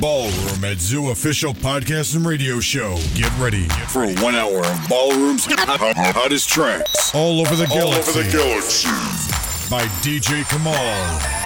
Ballroom at Zoo official podcast and radio show. Get ready for one hour of Ballroom's hottest tracks all over the galaxy. All over the galaxy by DJ Kamal.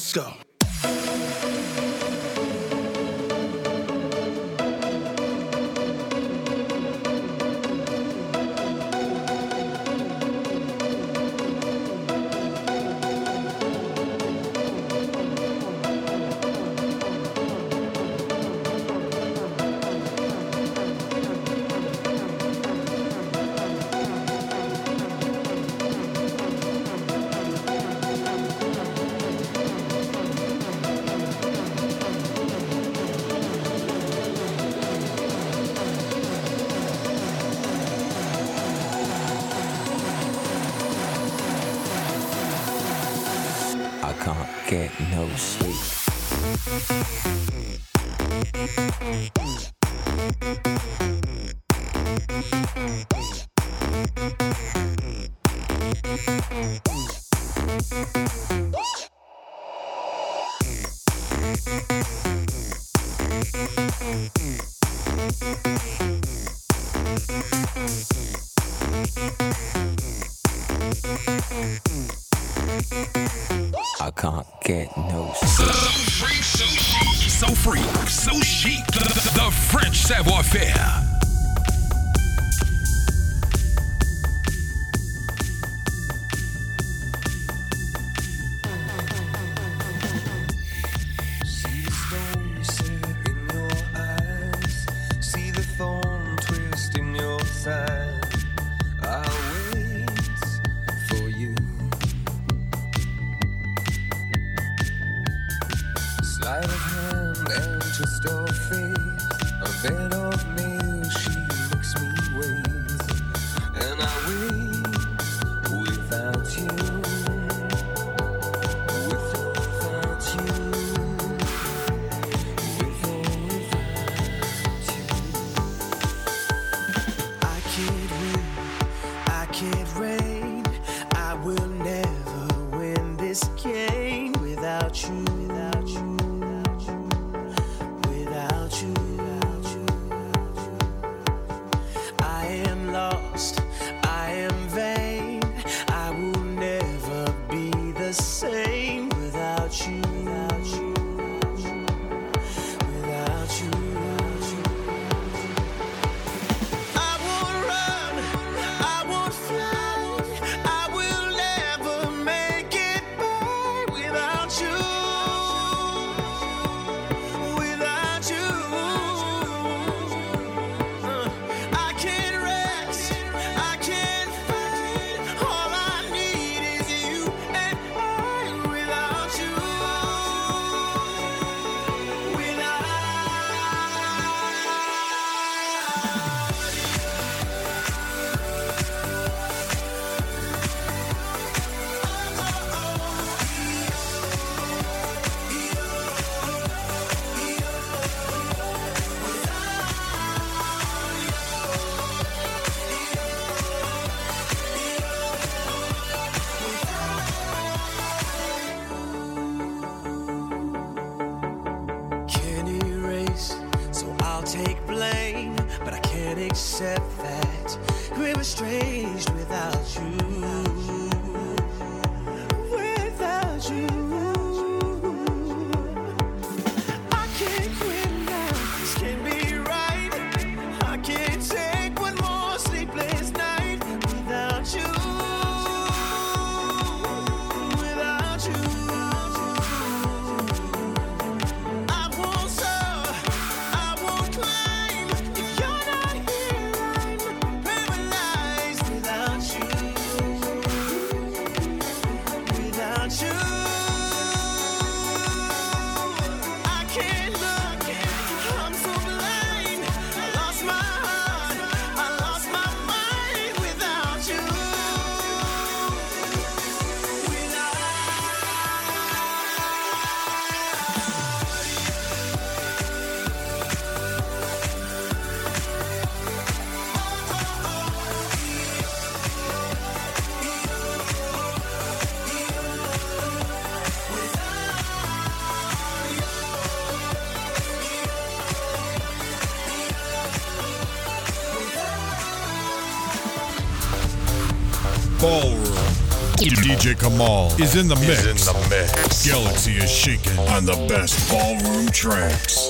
Let's go. sweet. DJ Kamal is in the mix. in the mix. Galaxy is shaking on the best ballroom tracks.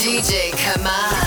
DJ Kamal.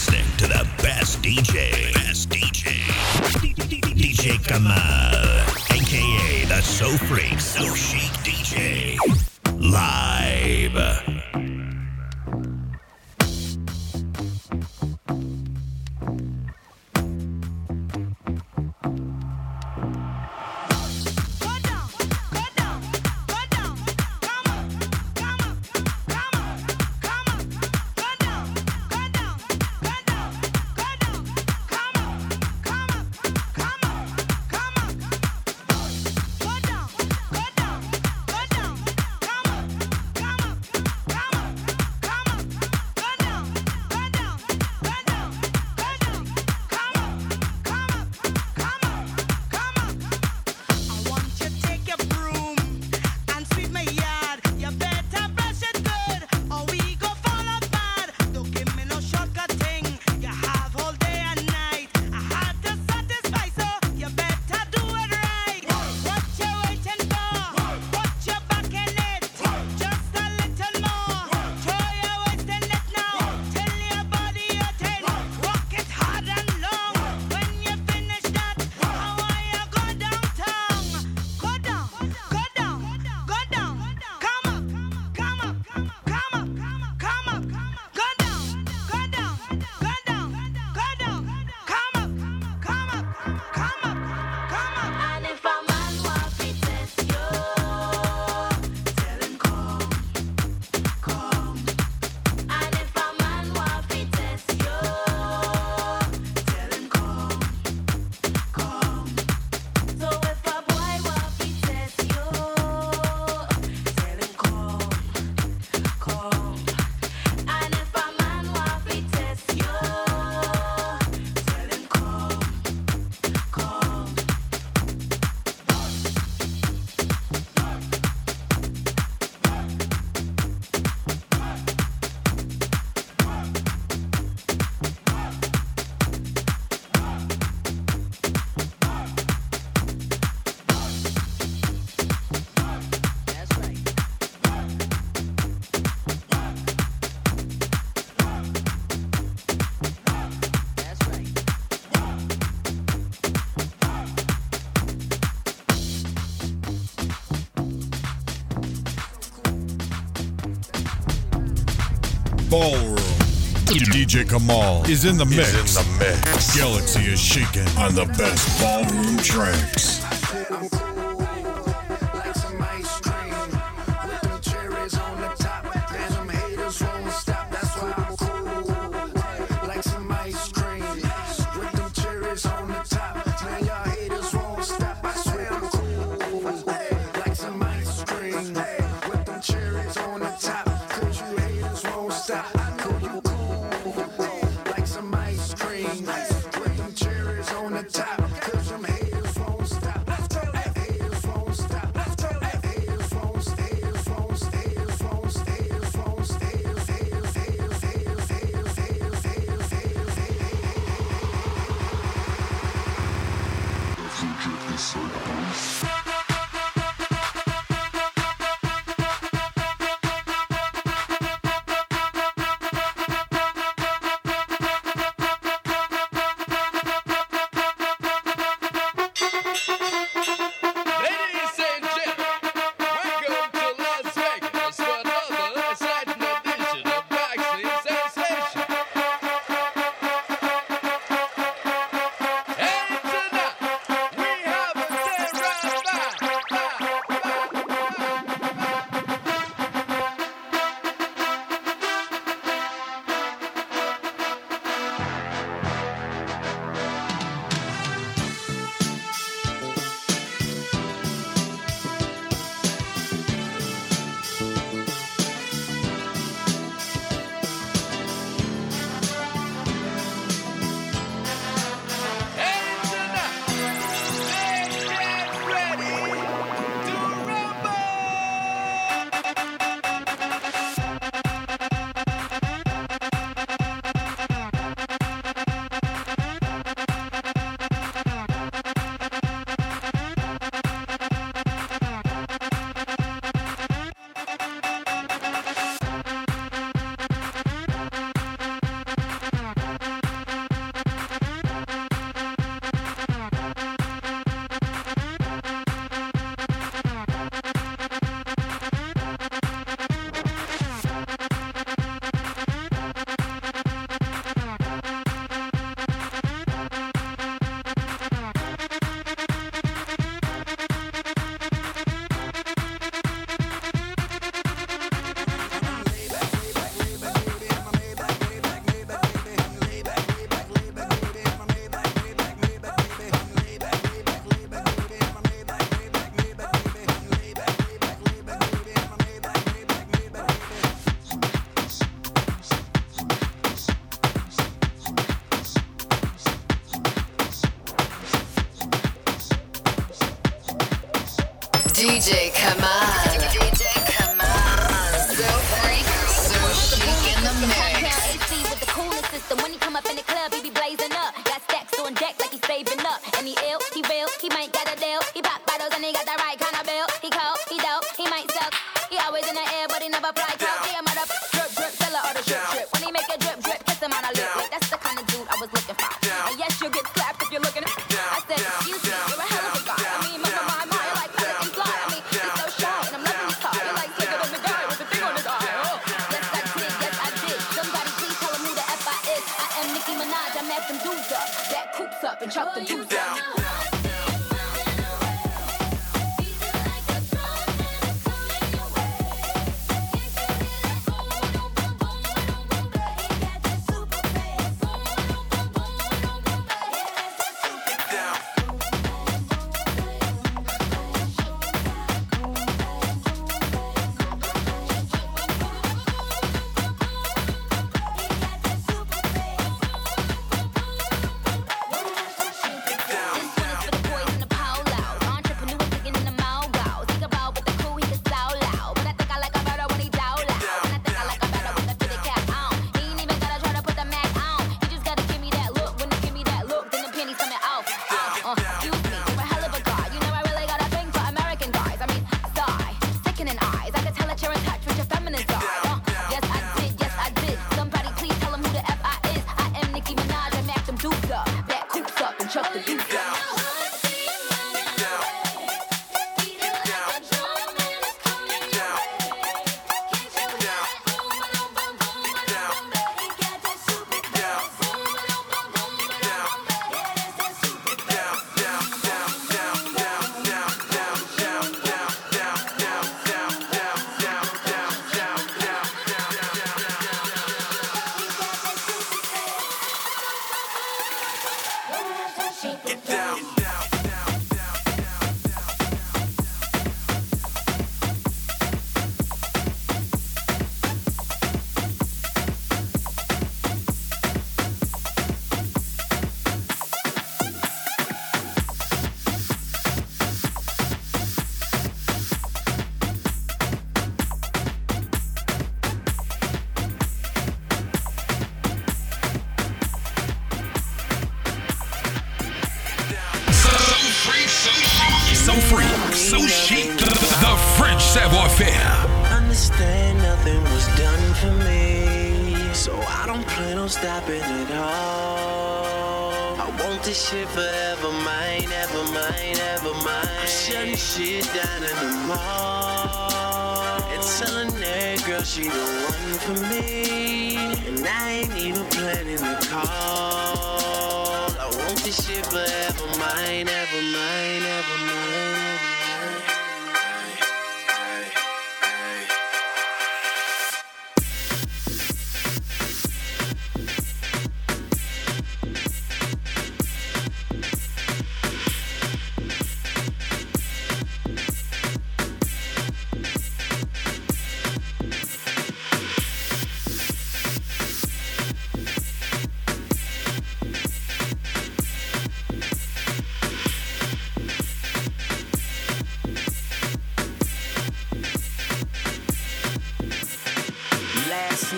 listening to the best DJ. Best DJ. DJ Kamal, aka the So Freak, So Chic DJ. Live. DJ Kamal is in the mix. Is in the mix. Galaxy is shaking on the best ballroom tracks.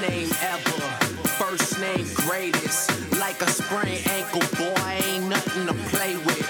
Name ever, first name greatest. Like a sprained ankle, boy, ain't nothing to play with.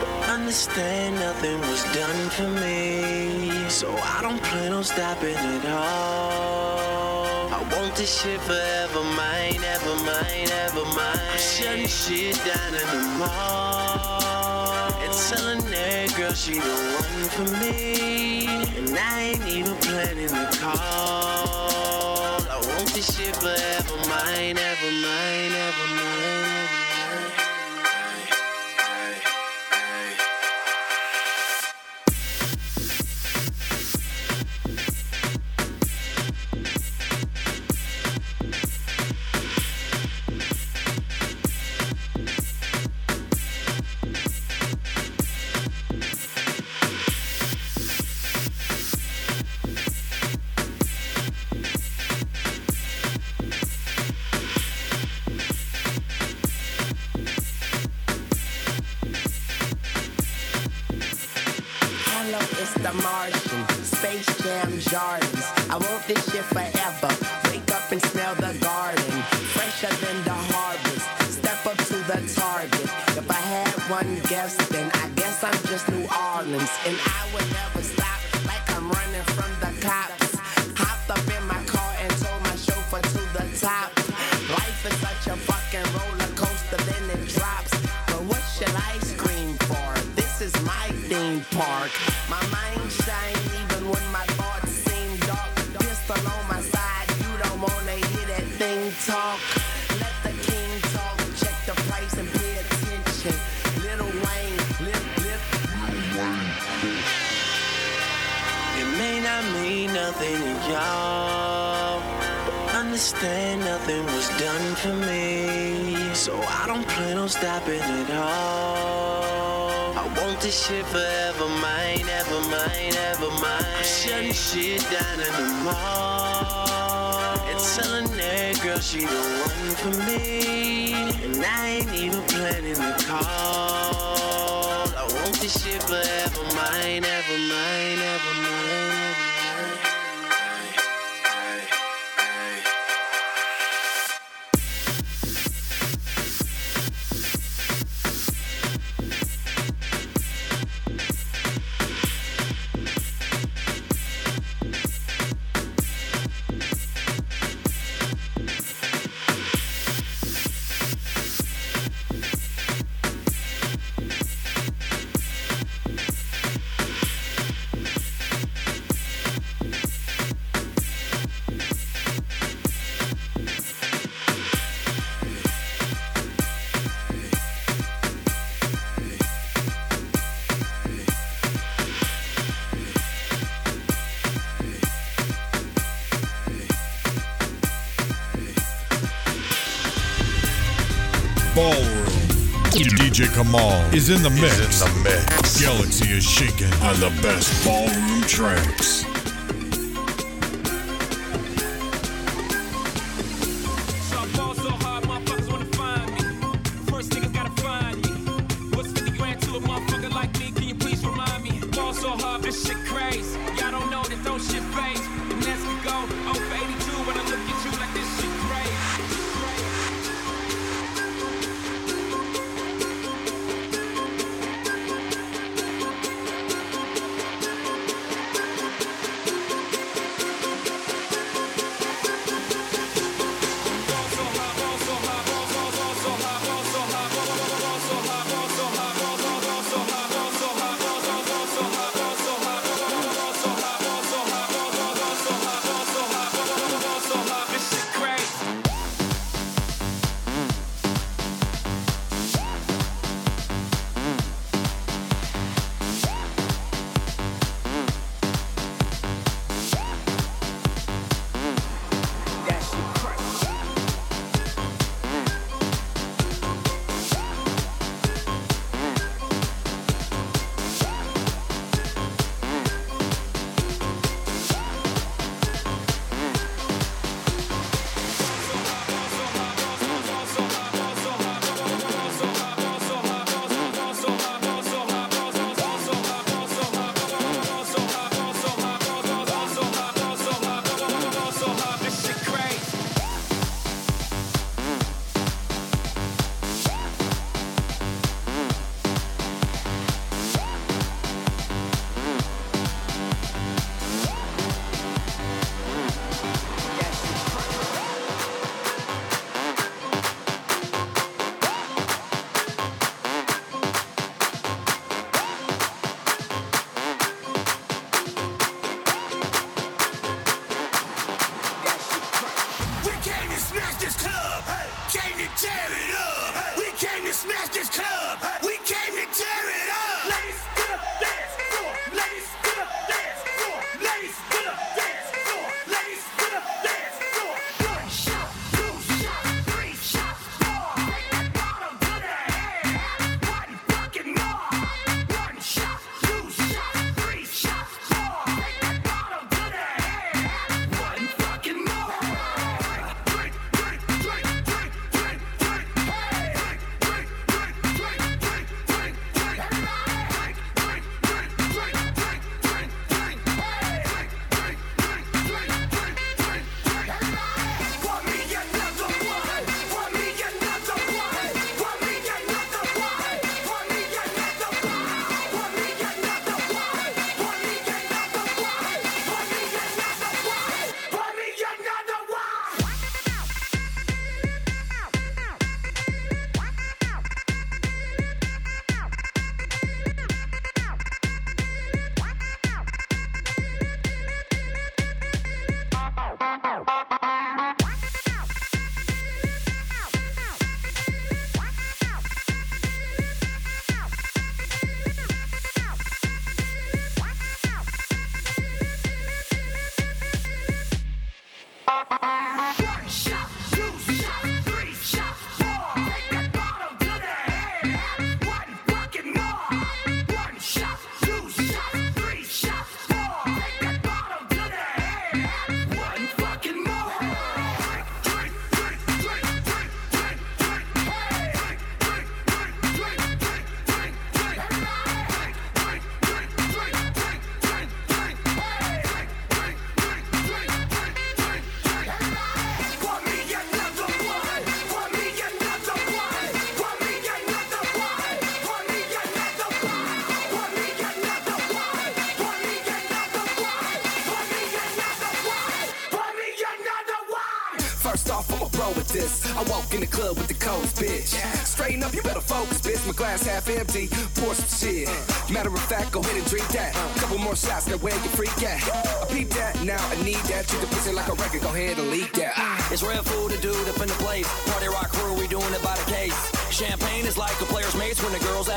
But Understand nothing was done for me. So I don't plan on stopping at all. I want this shit forever, mine, ever mine, ever mine. I'm shutting shit down in the mall. And telling that girl she the one for me. And I ain't even planning to call. I want this shit forever, mine, ever mine, ever mine. I want this shit forever. Wake up and smell the garden. Fresher than the harvest. Step up to the target. If I had one guess, then I guess I'm just New Orleans. And I would never stop like I'm running from the cops. Hopped up in my car and told my chauffeur to the top. Life is such a fucking roller coaster, then it drops. But what should I scream for? This is my theme park. My mind y'all. Understand nothing was done for me. So I don't plan on stopping at all. I want this shit forever, mine, ever mine, ever mine. I'm shutting shit down in the mall. And telling that girl she the one for me. And I ain't even planning to call. I want this shit forever, mine, ever mine, ever mine. DJ Kamal is in the mix. Is in the mix. Galaxy is shaking on the best ballroom tracks.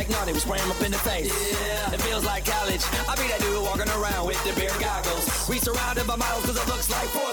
We spray spraying up in the face. Yeah, it feels like college. I be that dude walking around with the beer goggles. We surrounded by models cause it looks like 40.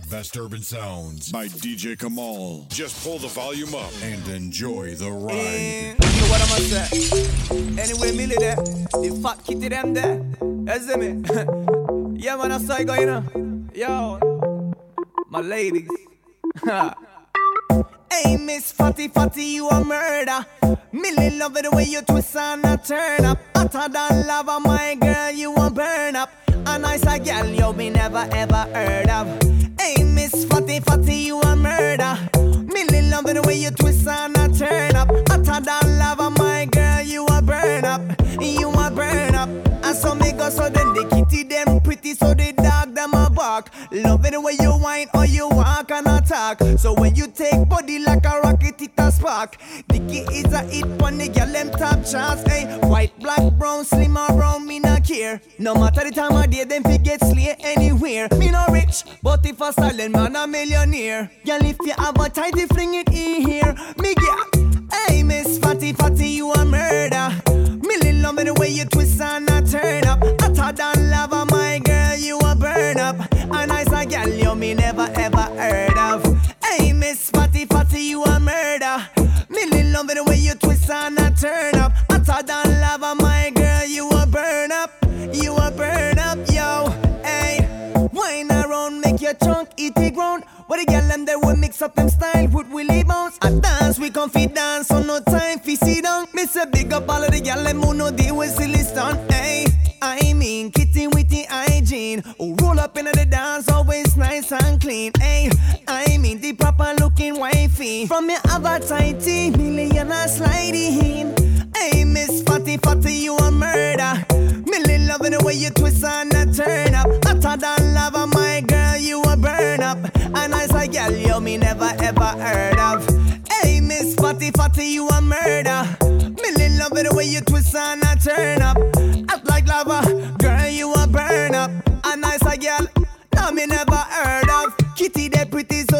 The best urban sounds by DJ Kamal. Just pull the volume up and enjoy the eh, ride. You know what I'ma say? Anyway, Millie there, the fat kitty them there. You see me? yeah, man, I saw it going on. Yo, my ladies. hey, Miss Fatty Fatty, you a murder. Millie love it the way you twist and a turn up. Hotter than lava, my girl, you a burn up. A nice a girl you me never ever heard of. Hey, Miss Fatty Fatty, you a murder. Millie love the way you twist and a turn up. Hotter than lava, my girl, you a burn up. You a burn up. And so me go so then the kitty them pretty so the dog them a bark. Love the way you whine or you walk and attack. So when you take body like a a. Dicky is a hit on the girl them top charts. Hey, white, black, brown, slim or brown, me not care. No matter the time of day, them fi get slay anywhere. Me no rich, but if a silent man a millionaire. Girl, if you have a tighty, fling it in here. Me get. Hey, Miss Fatty Fatty, you a murder. Millie love me the way you twist and a turn up. I Hotter than lava, my girl, you a burn up. A nice a girl you me never ever heard of. Hey, Miss Fatty Fatty, you a murder. Love me the way you twist and a turn up. Hotter than lava, my girl, you a burn up. You a burn up, yo. Hey, wine around, make your trunk eat the ground. What the girl them they will mix up them style with Willie bounce. I dance, we comfy dance, so no time fi sit down. Miss a big up all of the girl them who know deal with silly stunt. Hey, Who roll up into the dance, always nice and clean. Hey, I mean the proper looking wifey. From your other tighty, million a sliding. Hey, Miss Fatty Fatty, you a murder. Millie loving the way you twist and a turn up. Hotter than lava, my girl, you a burn up. A nice a girl, you me never ever heard of. Hey, Miss Fatty Fatty, you a murder. Millie loving the way you twist and a turn up.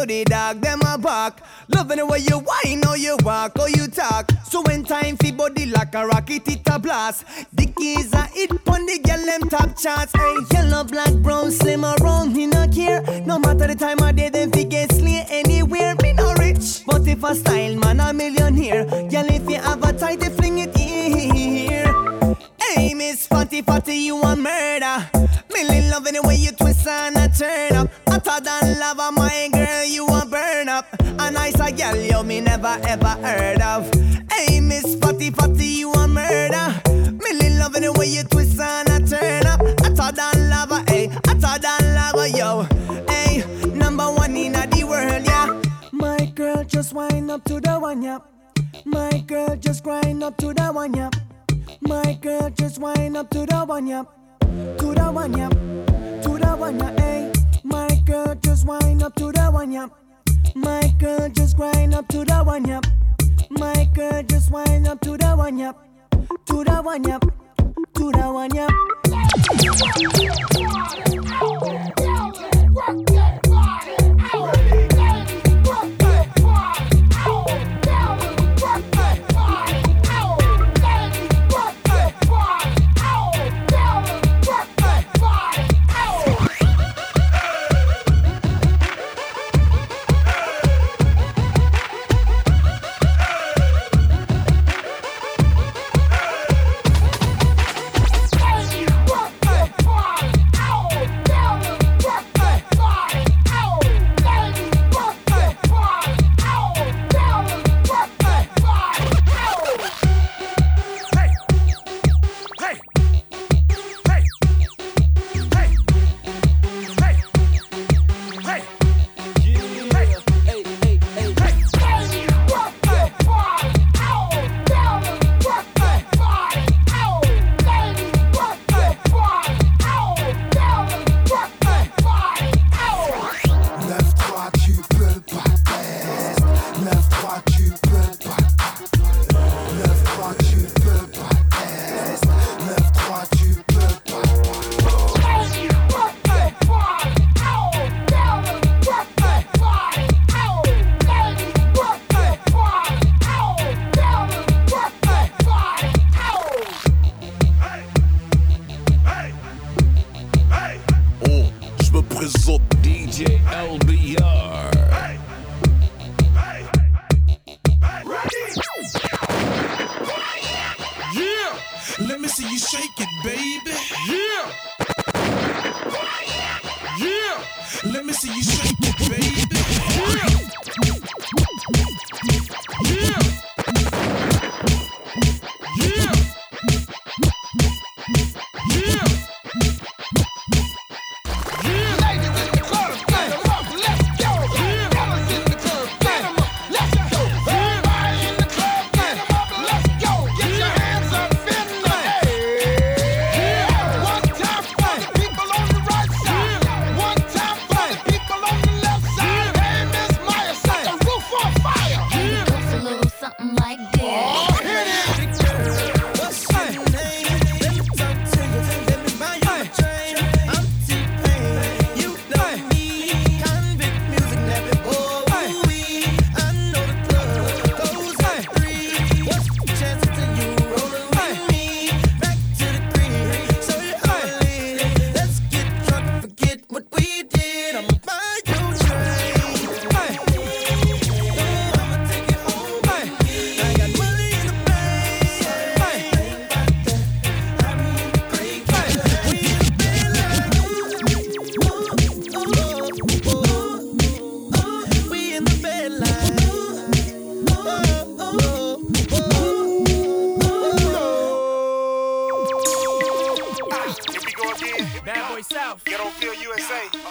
The dog them a bark. Loving the way you whine or you walk or you talk. So when time fi body like a rocket it a blast. The keys a hit pon the girl them top charts. Hey, yellow, black, brown, slim or round, me no care. No matter the time of day, them fi get slay anywhere. Me no rich, but if a style man a millionaire. Girl if you have a tight, they fling it. Hey, Miss Fatty Fatty, you a murder. Millie loving the way you twist and a turn up. Hotter than lava, my girl, you a burn up. A nice girl, you me never ever heard of. Hey, Miss Fatty Fatty, you a murder. Millie loving the way you twist and a turn up. Hotter than lava, hey, hotter than lava, yo. Hey, number one in the world, yeah. My girl, just wind up to the one, yeah. My girl, just grind up to the one, yeah. My girl, just wind up to the one, yeah. To the one, yeah. To the one, yeah, hey. My girl, just wind up to the one, yeah. My girl, just grind up to the one, yeah. My girl, just wind up to the one, yeah. To the one, yeah. To the one, yeah.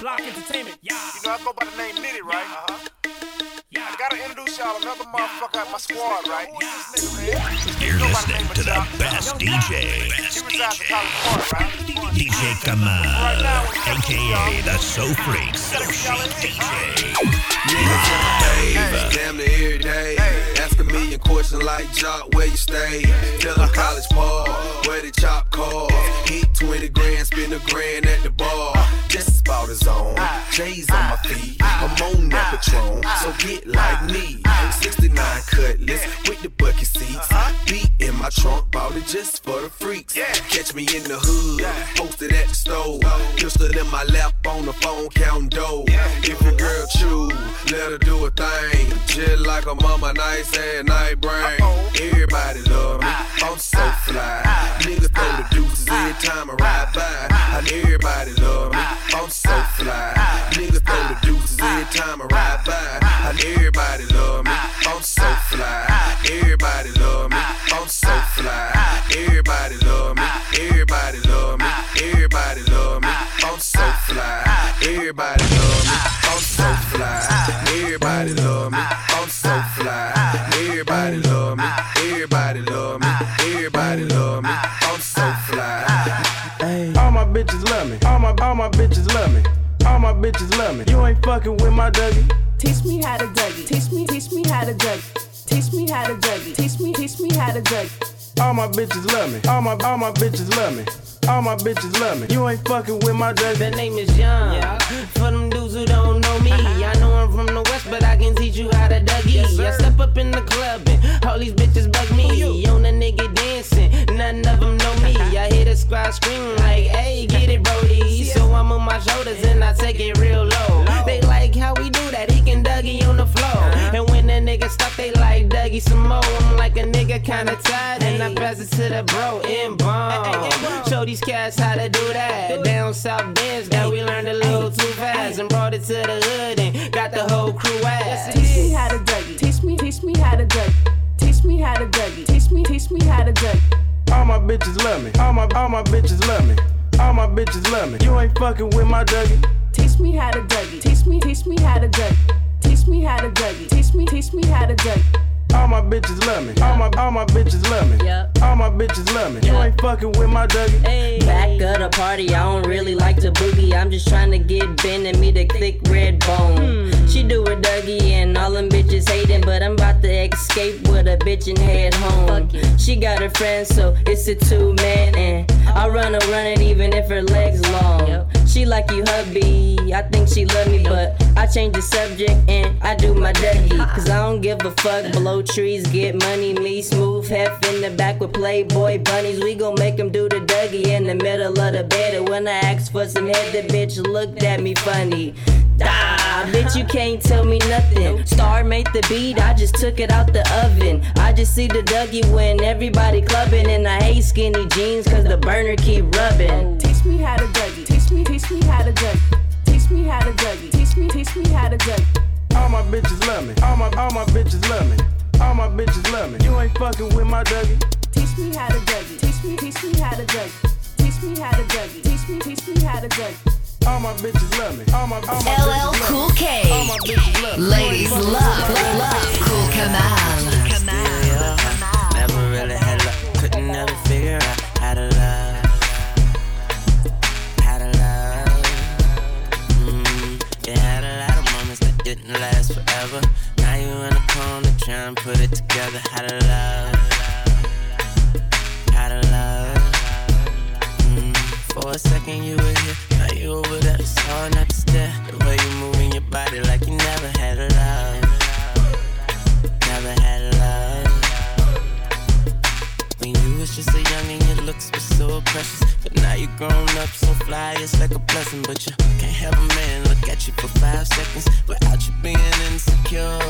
Block Entertainment. Yeah. You know, I go by the name Nitty, right? Uh-huh. Yeah. I gotta introduce y'all another motherfucker at my squad, right? You're listening to the best DJ, He resides Park, right? DJ Kamal, aka the So Freak, So Chic DJ. Live. Damn near every day. Million questions like Joc, where you stay? Tell them college park, where the chop cars. Hit 20 grand, spend a grand at the bar. Just about his own. J's on my feet. I'm on that Patron, so get like me. 69 cutlass with the bucket seats. Beat in my trunk, bought it just for the freaks. Catch me in the hood, posted at the stove. Pistol in my lap on the phone, counting dough. If your girl chew, let her do a thing. Just like a mama, nice and night brain. Everybody love me, I'm so fly. Niggas throw the deuces every time I ride by. And everybody love me, I'm so fly. Niggas throw the deuces every time I ride by. And everybody love me, I'm so fly. Everybody love me, I'm so fly. Everybody love me, everybody love me, everybody love me, I'm so fly. Everybody love me, I'm so fly. Everybody love me, I'm so fly. Everybody love me, everybody love me, everybody love me, I'm so fly. All my bitches love me. All my all my bitches love me. All my bitches love me. You ain't fucking with my Dougie. Teach me how to Dougie. Teach me, teach me how to Dougie. Teach me how to Dougie. Teach me, teach me how to Dougie. All my bitches love me. All my all my bitches love me. All my bitches love me. You ain't fucking with my Dougie. That name is Young. For them dudes who don't know me, I but I can teach you how to Dougie. I step up in the club and all these bitches bug me. On a nigga dancing, none of them know me. I hear the squad scream like, hey, get it, Brody. So I'm on my shoulders and I take it real low. When the nigga they like Dougie some more. I'm like a nigga kinda tired, and I pass it to the bro in bomb. Show these cats how to do that. Down south dance that we learned a little too fast and brought it to the hood and got the whole crew ass. Teach me how to Dougie. Teach me, teach me how to Dougie. Teach me how to Dougie. Teach me, teach me how to Dougie. All my bitches love me. All my all my bitches love me. All my bitches love me. You ain't fucking with my Dougie. Teach me how to Dougie. Teach me, teach me how to Dougie. Teach me how to Dougie. Teach me, teach me how to Dougie. All my bitches love me. All my all my bitches love me. Yep. All my bitches love me. You ain't fucking with my Dougie. Back of the party, I don't really like to boogie. I'm just trying to get Ben and me the thick red bone. Hmm. She do her Dougie and all them bitches hating, but I'm about to escape with a bitch and head home. She got her friends, so it's a two man, and I run her, run it even if her legs long. She like you hubby. I think she love me, but I change the subject and I do my Dougie. Cause I don't give a fuck. Blow trees, get money. Me smooth hef in the back with Playboy bunnies. We gon' make 'em do the Dougie in the middle of the bed. And when I asked for some head, the bitch looked at me funny. Ah, bitch, you can't tell me nothing. Star made the beat, I just took it out the oven. I just see the Dougie when everybody clubbing, and I hate skinny jeans cause the burner keep rubbing. Teach me how to Dougie. Teach me, teach me how to Dougie. Teach me how to Dougie. Teach me, teach me how to Dougie. All my bitches love me. All my all my bitches love me. All my bitches love me. You ain't fucking with my Dougie. Teach me how to Dougie. Teach me, teach me how to Dougie. Teach me how to Dougie. Teach me, teach me how to Dougie. All my bitches love me. All my all my LL bitches love Cool me. K. All my bitches love me. Ladies love, love Cool Kamal. Never really had luck, couldn't never figure out how to love. How to love. Mm, yeah, had a lot of moments that didn't last forever. Now you in the corner trying to put it together. How to love. How to love. Mm, for a second you were here, now you over there. It's hard not to stare. The way you moving your body like you never had a love. Never had a love. When you was just a youngin', your looks were so precious. But now you grown up, so fly, it's like a blessing. But you can't have a man look at you for five seconds without you being insecure.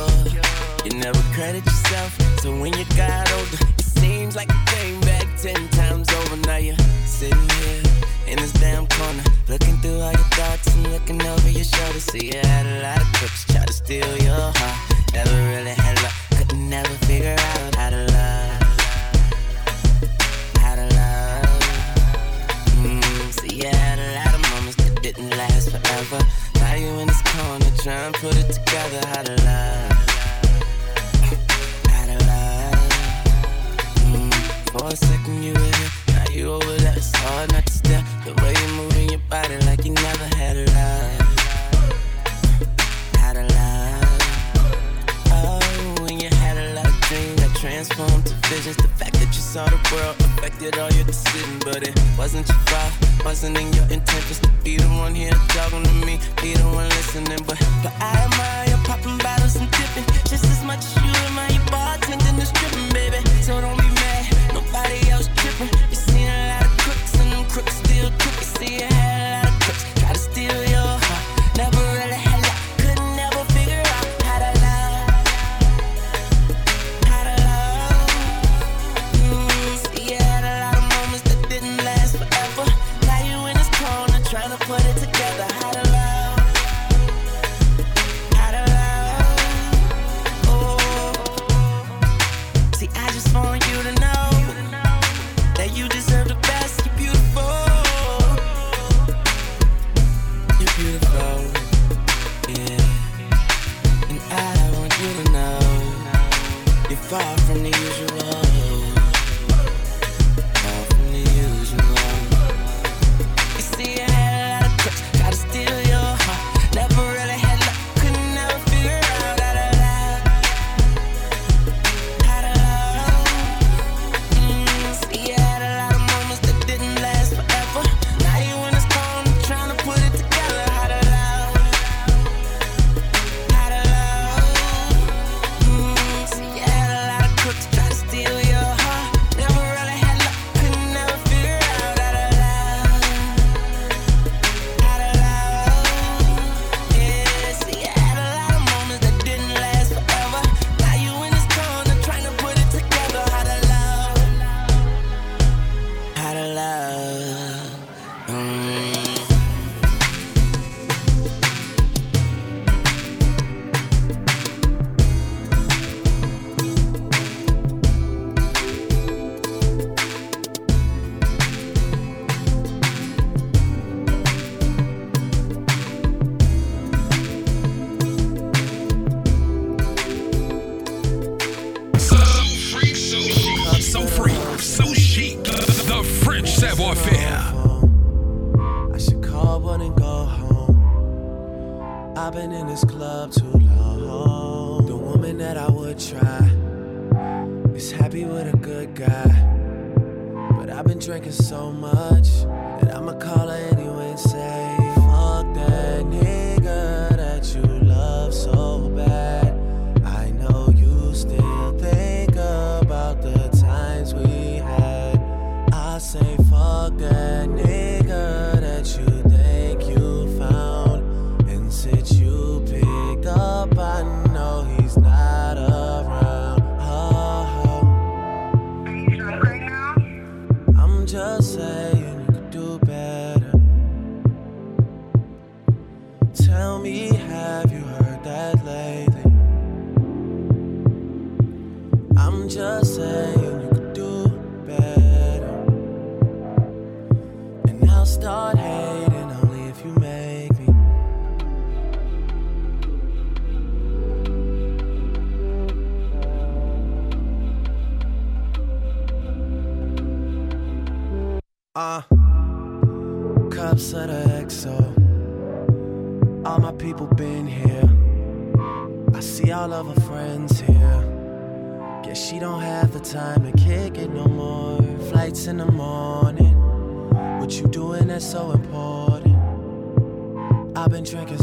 You never credit yourself, so when you got older, it seems like you came back ten times over. Now you're sitting here in this damn corner, looking through all your thoughts and looking over your shoulder. See, you had a lot of crooks try to steal your heart. Never really had luck, couldn't never figure out how to love. How to love. Mm, see, you had a lot of moments that didn't last forever. Now you in this corner trying to put it together. How to love. For a second you were here, now you over there. It's hard not to stare. The way you're moving your body like you never had a love. How to love. Oh, when you had a lot of dreams that transformed to visions. The fact that you saw the world affected all your decisions, but it wasn't your fault. Wasn't in your intentions to be the one here talking to me, be the one listening. But, but I admire popping bottles and dipping just as much as you admire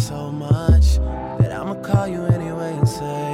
so much that I'ma call you anyway and say,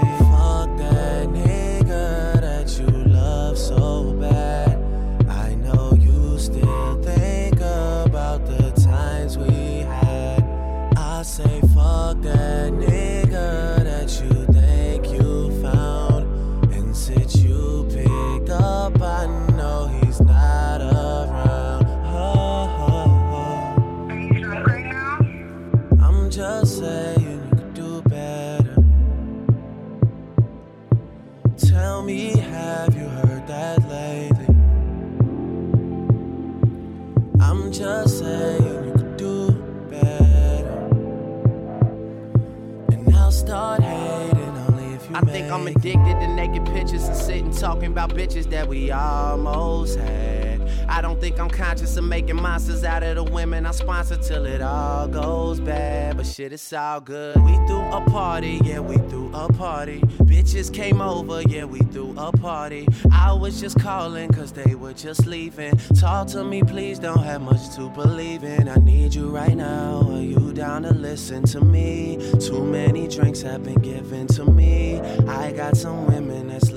addicted to naked pictures and sitting talking about bitches that we almost had. I don't think I'm conscious of making monsters out of the women I sponsor till it all goes bad. But shit, it's all good. We threw a party, yeah, we threw a party. Bitches came over, yeah, we threw a party. I was just calling cause they were just leaving. Talk to me, please, don't have much to believe in. I need you right now. Are you down to listen to me? Too many drinks have been given to me. I got some women that's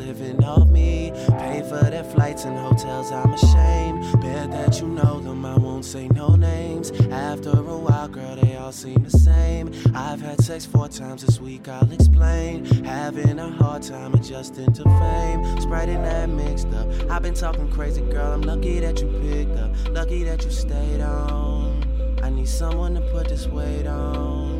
off me. Pay for their flights and hotels, I'm ashamed. Bet that you know them, I won't say no names. After a while, girl, they all seem the same. I've had sex four times this week, I'll explain. Having a hard time adjusting to fame. And that mixed up. I've been talking crazy, girl. I'm lucky that you picked up. Lucky that you stayed on. I need someone to put this weight on.